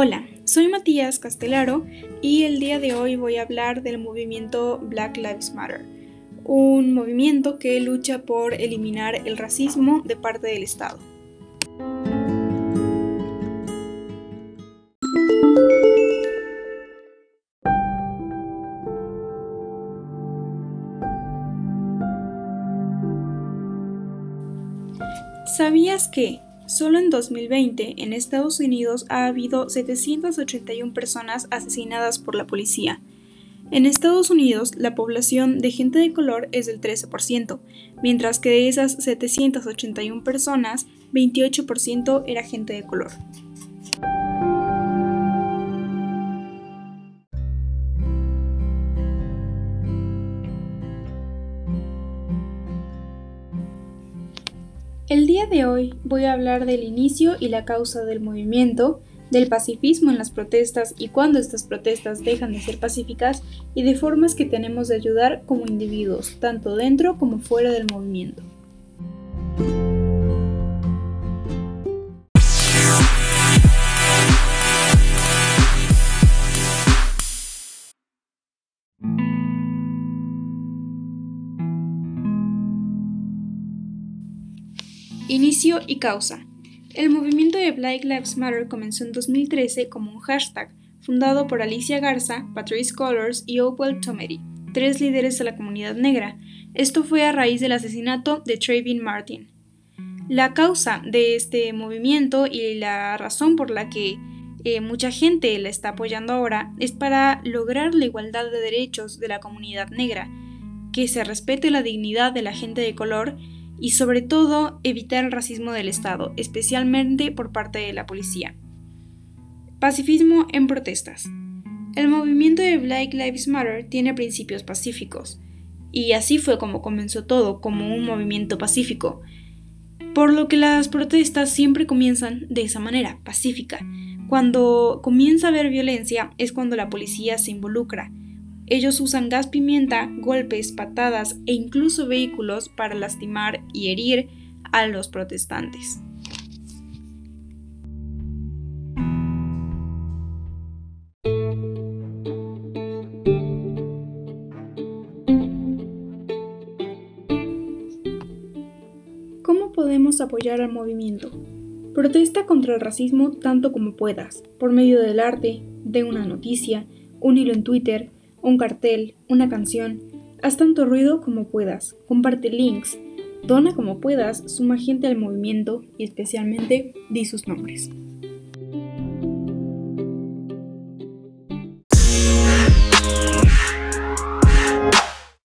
Hola, soy Matías Castelaro y el día de hoy voy a hablar del movimiento Black Lives Matter, un movimiento que lucha por eliminar el racismo de parte del Estado. ¿Sabías que Solo en 2020 en Estados Unidos ha habido 781 personas asesinadas por la policía. En Estados Unidos la población de gente de color es del 13%, mientras que de esas 781 personas, 28% era gente de color. El día de hoy voy a hablar del inicio y la causa del movimiento, del pacifismo en las protestas y cuándo estas protestas dejan de ser pacíficas y de formas que tenemos de ayudar como individuos, tanto dentro como fuera del movimiento. Inicio y causa. El movimiento de Black Lives Matter comenzó en 2013 como un hashtag, fundado por Alicia Garza, Patrice Colors y Opal Tomety, tres líderes de la comunidad negra. Esto fue a raíz del asesinato de Trayvon Martin. La causa de este movimiento y la razón por la que eh, mucha gente la está apoyando ahora es para lograr la igualdad de derechos de la comunidad negra, que se respete la dignidad de la gente de color y sobre todo evitar el racismo del Estado, especialmente por parte de la policía. Pacifismo en protestas. El movimiento de Black Lives Matter tiene principios pacíficos, y así fue como comenzó todo, como un movimiento pacífico, por lo que las protestas siempre comienzan de esa manera, pacífica. Cuando comienza a haber violencia es cuando la policía se involucra, ellos usan gas pimienta, golpes, patadas e incluso vehículos para lastimar y herir a los protestantes. ¿Cómo podemos apoyar al movimiento? Protesta contra el racismo tanto como puedas, por medio del arte, de una noticia, un hilo en Twitter, un cartel, una canción. Haz tanto ruido como puedas, comparte links, dona como puedas, suma gente al movimiento y especialmente di sus nombres.